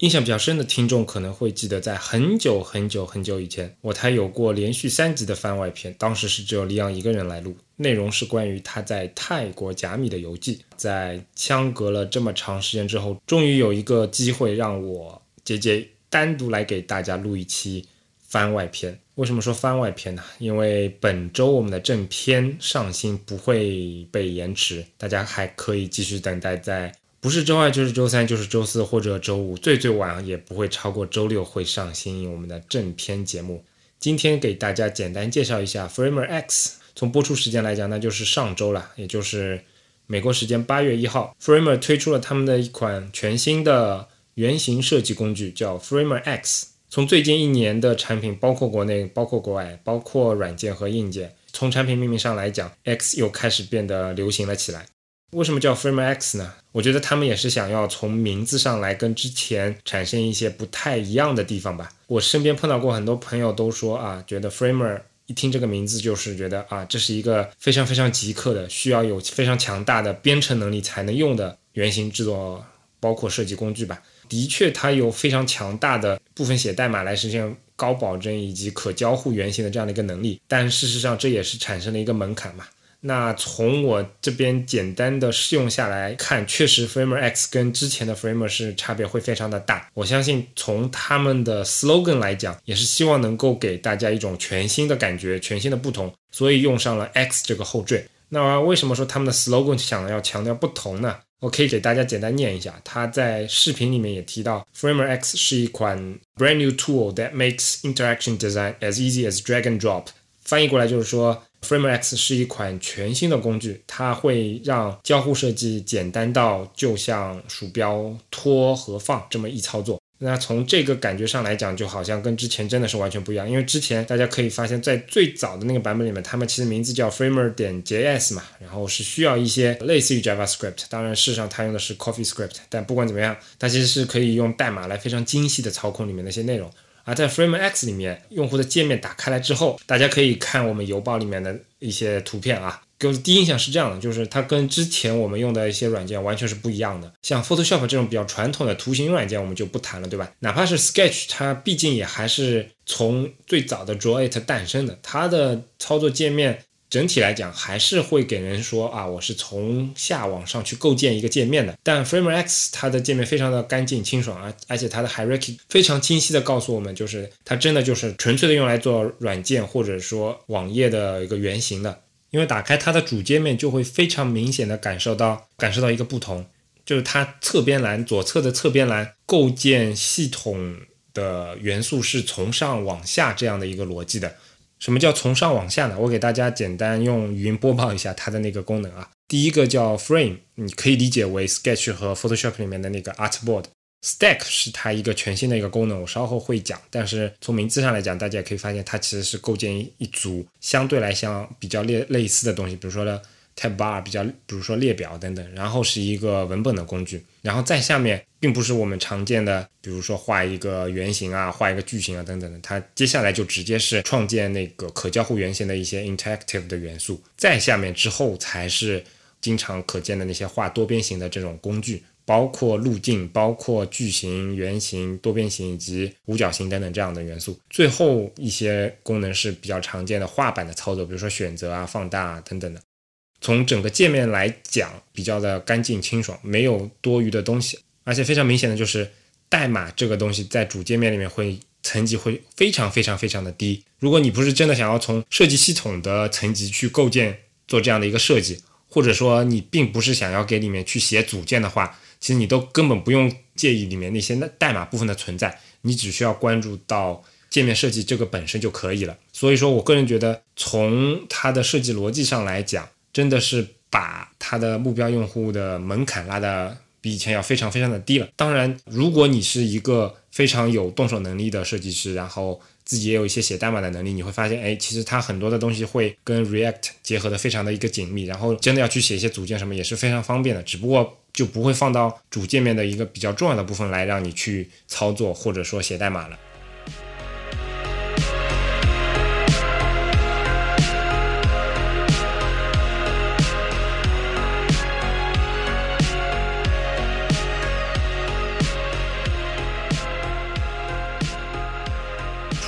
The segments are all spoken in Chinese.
印象比较深的听众可能会记得，在很久很久很久以前，我台有过连续三集的番外篇，当时是只有李昂一个人来录，内容是关于他在泰国甲米的游记。在相隔了这么长时间之后，终于有一个机会让我姐姐单独来给大家录一期番外篇。为什么说番外篇呢？因为本周我们的正片上新不会被延迟，大家还可以继续等待在。不是周二就是周三就是周四或者周五，最最晚也不会超过周六会上新我们的正片节目。今天给大家简单介绍一下 Framer X。从播出时间来讲，那就是上周了，也就是美国时间八月一号，Framer 推出了他们的一款全新的原型设计工具，叫 Framer X。从最近一年的产品，包括国内，包括国外，包括软件和硬件，从产品命名上来讲，X 又开始变得流行了起来。为什么叫 Framer X 呢？我觉得他们也是想要从名字上来跟之前产生一些不太一样的地方吧。我身边碰到过很多朋友都说啊，觉得 Framer 一听这个名字就是觉得啊，这是一个非常非常极客的，需要有非常强大的编程能力才能用的原型制作，包括设计工具吧。的确，它有非常强大的部分写代码来实现高保真以及可交互原型的这样的一个能力，但事实上这也是产生了一个门槛嘛。那从我这边简单的试用下来看，确实 Framer X 跟之前的 Framer 是差别会非常的大。我相信从他们的 slogan 来讲，也是希望能够给大家一种全新的感觉、全新的不同，所以用上了 X 这个后缀。那为什么说他们的 slogan 想要强调不同呢？我可以给大家简单念一下，他在视频里面也提到，Framer X 是一款 brand new tool that makes interaction design as easy as drag and drop。翻译过来就是说。Framer X 是一款全新的工具，它会让交互设计简单到就像鼠标拖和放这么一操作。那从这个感觉上来讲，就好像跟之前真的是完全不一样。因为之前大家可以发现，在最早的那个版本里面，他们其实名字叫 Framer 点 JS 嘛，然后是需要一些类似于 JavaScript。当然，事实上它用的是 CoffeeScript，但不管怎么样，它其实是可以用代码来非常精细的操控里面那些内容。而在 FrameX 里面，用户的界面打开来之后，大家可以看我们邮包里面的一些图片啊，给我第一印象是这样的，就是它跟之前我们用的一些软件完全是不一样的。像 Photoshop 这种比较传统的图形软件，我们就不谈了，对吧？哪怕是 Sketch，它毕竟也还是从最早的 Draw It 诞生的，它的操作界面。整体来讲，还是会给人说啊，我是从下往上去构建一个界面的。但 Framer X 它的界面非常的干净清爽啊，而且它的 hierarchy 非常清晰的告诉我们，就是它真的就是纯粹的用来做软件或者说网页的一个原型的。因为打开它的主界面，就会非常明显的感受到感受到一个不同，就是它侧边栏左侧的侧边栏构建系统的元素是从上往下这样的一个逻辑的。什么叫从上往下呢？我给大家简单用语音播报一下它的那个功能啊。第一个叫 Frame，你可以理解为 Sketch 和 Photoshop 里面的那个 Artboard。Stack 是它一个全新的一个功能，我稍后会讲。但是从名字上来讲，大家也可以发现它其实是构建一组相对来相比较类类似的东西，比如说呢。Tab bar 比较，比如说列表等等，然后是一个文本的工具，然后在下面并不是我们常见的，比如说画一个圆形啊，画一个矩形啊等等的，它接下来就直接是创建那个可交互原型的一些 interactive 的元素，在下面之后才是经常可见的那些画多边形的这种工具，包括路径，包括矩形、圆形、多边形以及五角形等等这样的元素，最后一些功能是比较常见的画板的操作，比如说选择啊、放大啊等等的。从整个界面来讲，比较的干净清爽，没有多余的东西，而且非常明显的就是代码这个东西在主界面里面会层级会非常非常非常的低。如果你不是真的想要从设计系统的层级去构建做这样的一个设计，或者说你并不是想要给里面去写组件的话，其实你都根本不用介意里面那些代码部分的存在，你只需要关注到界面设计这个本身就可以了。所以说我个人觉得，从它的设计逻辑上来讲，真的是把它的目标用户的门槛拉的比以前要非常非常的低了。当然，如果你是一个非常有动手能力的设计师，然后自己也有一些写代码的能力，你会发现，哎，其实它很多的东西会跟 React 结合的非常的一个紧密，然后真的要去写一些组件什么也是非常方便的，只不过就不会放到主界面的一个比较重要的部分来让你去操作或者说写代码了。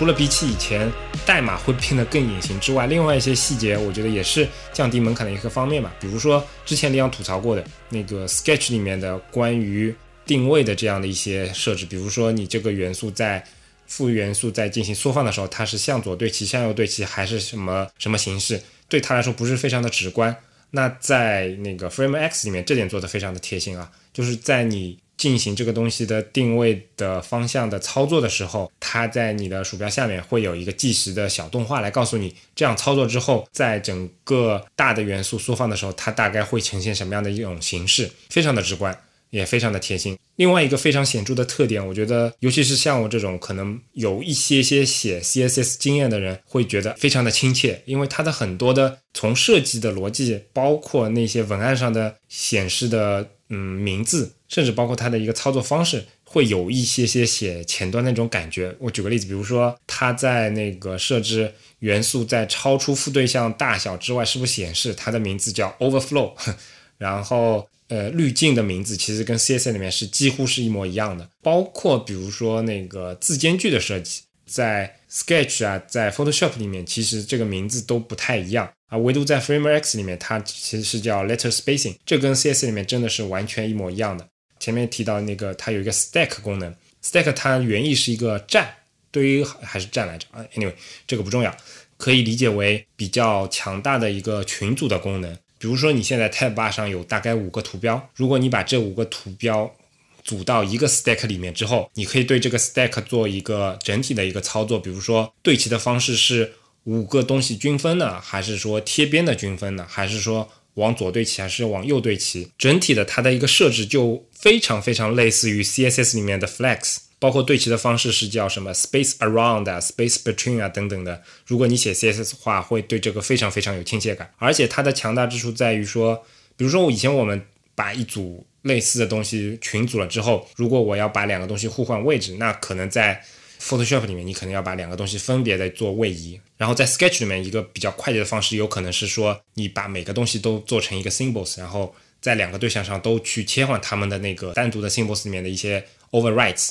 除了比起以前代码会变得更隐形之外，另外一些细节我觉得也是降低门槛的一个方面吧。比如说之前李阳吐槽过的那个 Sketch 里面的关于定位的这样的一些设置，比如说你这个元素在负元素在进行缩放的时候，它是向左对齐、向右对齐还是什么什么形式，对它来说不是非常的直观。那在那个 Frame X 里面，这点做的非常的贴心啊，就是在你进行这个东西的定位的方向的操作的时候，它在你的鼠标下面会有一个计时的小动画来告诉你，这样操作之后，在整个大的元素缩放的时候，它大概会呈现什么样的一种形式，非常的直观。也非常的贴心。另外一个非常显著的特点，我觉得，尤其是像我这种可能有一些些写 CSS 经验的人，会觉得非常的亲切，因为它的很多的从设计的逻辑，包括那些文案上的显示的嗯名字，甚至包括它的一个操作方式，会有一些些写前端那种感觉。我举个例子，比如说它在那个设置元素在超出负对象大小之外，是不是显示它的名字叫 Overflow，然后。呃，滤镜的名字其实跟 CSS 里面是几乎是一模一样的，包括比如说那个字间距的设计，在 Sketch 啊，在 Photoshop 里面，其实这个名字都不太一样啊，唯独在 Frame X 里面，它其实是叫 Letter Spacing，这跟 CSS 里面真的是完全一模一样的。前面提到那个，它有一个 Stack 功能，Stack 它原意是一个站，对于还是站来着啊？Anyway，这个不重要，可以理解为比较强大的一个群组的功能。比如说，你现在 Tab 上有大概五个图标，如果你把这五个图标组到一个 Stack 里面之后，你可以对这个 Stack 做一个整体的一个操作。比如说，对齐的方式是五个东西均分呢，还是说贴边的均分呢，还是说往左对齐，还是往右对齐？整体的它的一个设置就非常非常类似于 CSS 里面的 Flex。包括对齐的方式是叫什么 space around 啊，space between 啊等等的。如果你写 CSS 的话，会对这个非常非常有亲切感。而且它的强大之处在于说，比如说我以前我们把一组类似的东西群组了之后，如果我要把两个东西互换位置，那可能在 Photoshop 里面你可能要把两个东西分别的做位移。然后在 Sketch 里面一个比较快捷的方式，有可能是说你把每个东西都做成一个 symbols，然后在两个对象上都去切换它们的那个单独的 symbols 里面的一些 Overwrites。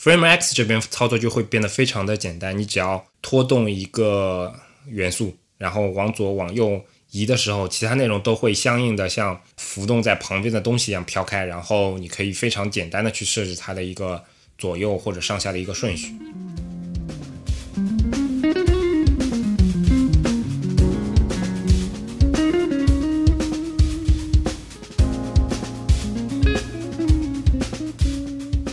Frame X 这边操作就会变得非常的简单，你只要拖动一个元素，然后往左往右移的时候，其他内容都会相应的像浮动在旁边的东西一样飘开，然后你可以非常简单的去设置它的一个左右或者上下的一个顺序。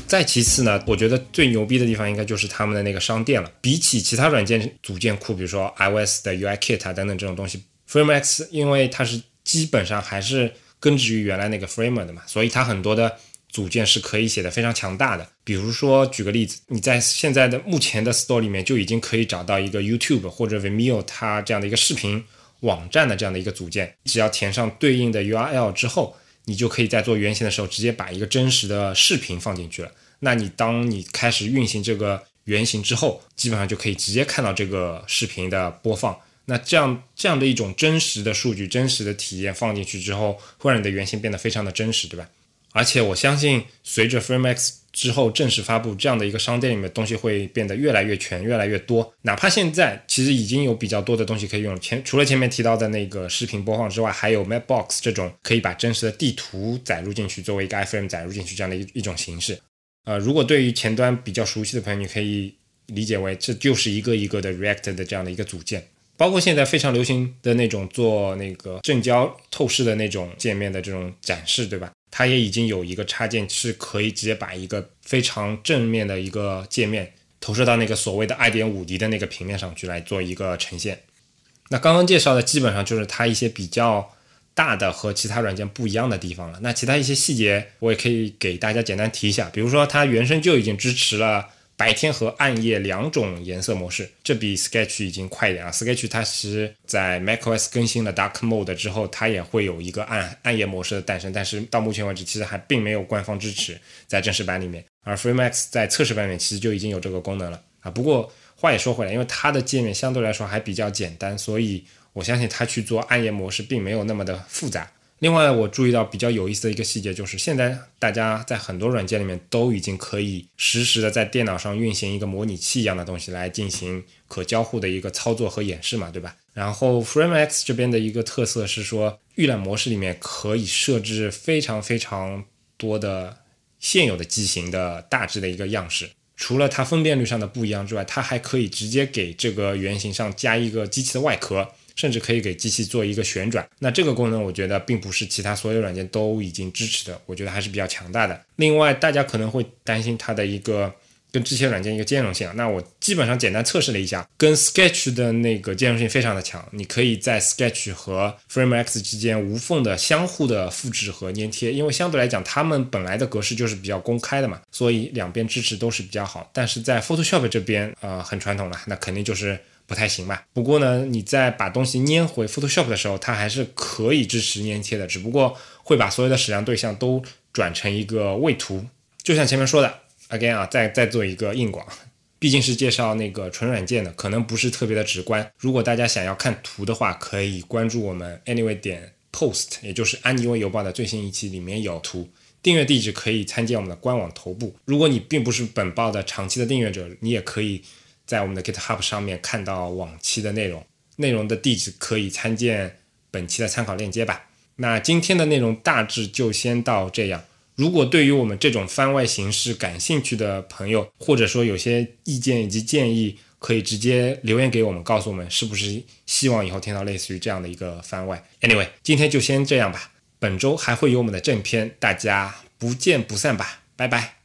再其次呢，我觉得最牛逼的地方应该就是他们的那个商店了。比起其他软件组件库，比如说 iOS 的 UIKit 等等这种东西，FrameX 因为它是基本上还是根植于原来那个 Framer 的嘛，所以它很多的组件是可以写的非常强大的。比如说举个例子，你在现在的目前的 Store 里面就已经可以找到一个 YouTube 或者 Vimeo 它这样的一个视频网站的这样的一个组件，只要填上对应的 URL 之后。你就可以在做原型的时候，直接把一个真实的视频放进去了。那你当你开始运行这个原型之后，基本上就可以直接看到这个视频的播放。那这样这样的一种真实的数据、真实的体验放进去之后，会让你的原型变得非常的真实，对吧？而且我相信，随着 FrameX 之后正式发布，这样的一个商店里面东西会变得越来越全、越来越多。哪怕现在其实已经有比较多的东西可以用，前除了前面提到的那个视频播放之外，还有 Mapbox 这种可以把真实的地图载入进去，作为一个 iframe 载入进去这样的一一种形式。呃，如果对于前端比较熟悉的朋友，你可以理解为这就是一个一个的 React 的这样的一个组件，包括现在非常流行的那种做那个正交透视的那种界面的这种展示，对吧？它也已经有一个插件，是可以直接把一个非常正面的一个界面投射到那个所谓的二点五 D 的那个平面上去来做一个呈现。那刚刚介绍的基本上就是它一些比较大的和其他软件不一样的地方了。那其他一些细节我也可以给大家简单提一下，比如说它原生就已经支持了。白天和暗夜两种颜色模式，这比 Sketch 已经快一点啊。Sketch 它其实在 macOS 更新了 Dark Mode 之后，它也会有一个暗暗夜模式的诞生，但是到目前为止其实还并没有官方支持在正式版里面。而 FrameX 在测试版里面其实就已经有这个功能了啊。不过话也说回来，因为它的界面相对来说还比较简单，所以我相信它去做暗夜模式并没有那么的复杂。另外，我注意到比较有意思的一个细节，就是现在大家在很多软件里面都已经可以实时的在电脑上运行一个模拟器一样的东西来进行可交互的一个操作和演示嘛，对吧？然后 FrameX 这边的一个特色是说，预览模式里面可以设置非常非常多的现有的机型的大致的一个样式。除了它分辨率上的不一样之外，它还可以直接给这个原型上加一个机器的外壳。甚至可以给机器做一个旋转，那这个功能我觉得并不是其他所有软件都已经支持的，我觉得还是比较强大的。另外，大家可能会担心它的一个跟这些软件一个兼容性，那我基本上简单测试了一下，跟 Sketch 的那个兼容性非常的强，你可以在 Sketch 和 FrameX 之间无缝的相互的复制和粘贴，因为相对来讲，它们本来的格式就是比较公开的嘛，所以两边支持都是比较好。但是在 Photoshop 这边，呃，很传统了，那肯定就是。不太行吧？不过呢，你在把东西粘回 Photoshop 的时候，它还是可以支持粘贴的，只不过会把所有的矢量对象都转成一个位图。就像前面说的，again 啊，再再做一个硬广，毕竟是介绍那个纯软件的，可能不是特别的直观。如果大家想要看图的话，可以关注我们 Anyway 点 Post，也就是安妮微邮报的最新一期，里面有图。订阅地址可以参见我们的官网头部。如果你并不是本报的长期的订阅者，你也可以。在我们的 GitHub 上面看到往期的内容，内容的地址可以参见本期的参考链接吧。那今天的内容大致就先到这样。如果对于我们这种番外形式感兴趣的朋友，或者说有些意见以及建议，可以直接留言给我们，告诉我们是不是希望以后听到类似于这样的一个番外。Anyway，今天就先这样吧。本周还会有我们的正片，大家不见不散吧，拜拜。